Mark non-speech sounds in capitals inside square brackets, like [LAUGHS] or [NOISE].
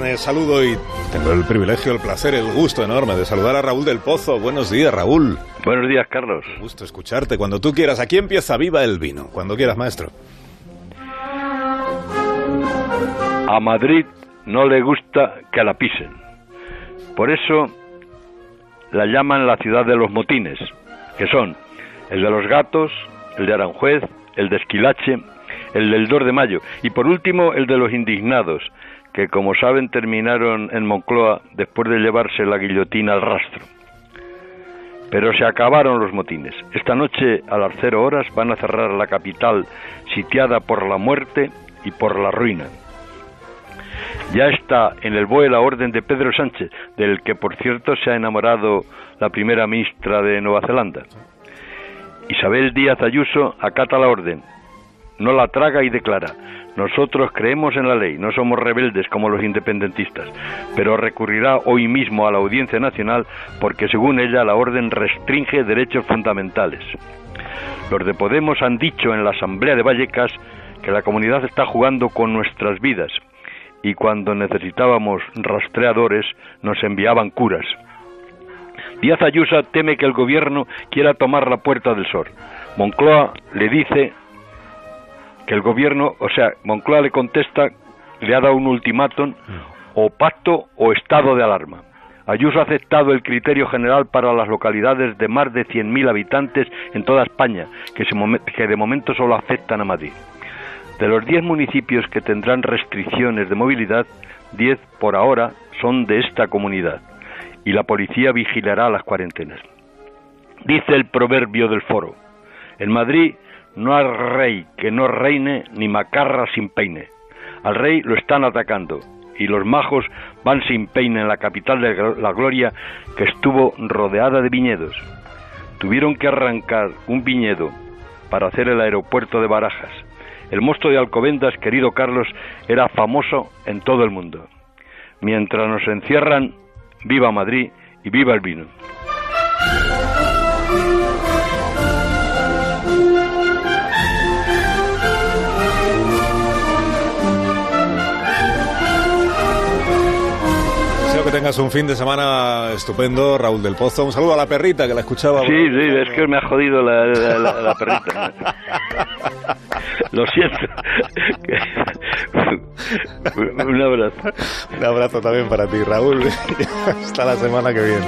me saludo y tengo el privilegio, el placer, el gusto enorme de saludar a Raúl del Pozo. Buenos días, Raúl. Buenos días, Carlos. Un gusto escucharte cuando tú quieras. Aquí empieza Viva el Vino. Cuando quieras, maestro. A Madrid no le gusta que la pisen. Por eso la llaman la ciudad de los motines, que son el de los gatos, el de Aranjuez, el de Esquilache, el del 2 de mayo y por último el de los indignados, que como saben terminaron en Moncloa después de llevarse la guillotina al rastro. Pero se acabaron los motines. Esta noche a las cero horas van a cerrar la capital sitiada por la muerte y por la ruina. Ya está en el BOE la orden de Pedro Sánchez, del que por cierto se ha enamorado la primera ministra de Nueva Zelanda. Isabel Díaz Ayuso acata la orden, no la traga y declara, nosotros creemos en la ley, no somos rebeldes como los independentistas, pero recurrirá hoy mismo a la Audiencia Nacional porque según ella la orden restringe derechos fundamentales. Los de Podemos han dicho en la Asamblea de Vallecas que la comunidad está jugando con nuestras vidas y cuando necesitábamos rastreadores nos enviaban curas. Díaz Ayuso teme que el gobierno quiera tomar la Puerta del Sol. Moncloa le dice que el gobierno, o sea, Moncloa le contesta, le ha dado un ultimátum o pacto o estado de alarma. Ayuso ha aceptado el criterio general para las localidades de más de 100.000 habitantes en toda España, que, que de momento solo afectan a Madrid. De los 10 municipios que tendrán restricciones de movilidad, 10 por ahora son de esta comunidad y la policía vigilará las cuarentenas. Dice el proverbio del foro, en Madrid no hay rey que no reine ni macarra sin peine. Al rey lo están atacando y los majos van sin peine en la capital de la gloria que estuvo rodeada de viñedos. Tuvieron que arrancar un viñedo para hacer el aeropuerto de Barajas. El mosto de Alcobendas, querido Carlos, era famoso en todo el mundo. Mientras nos encierran viva Madrid y viva el vino. Tengas un fin de semana estupendo, Raúl del Pozo. Un saludo a la perrita que la escuchaba. Sí, sí, es que me ha jodido la, la, la perrita. Lo siento. Un abrazo. Un abrazo también para ti, Raúl. [LAUGHS] Hasta la semana que viene.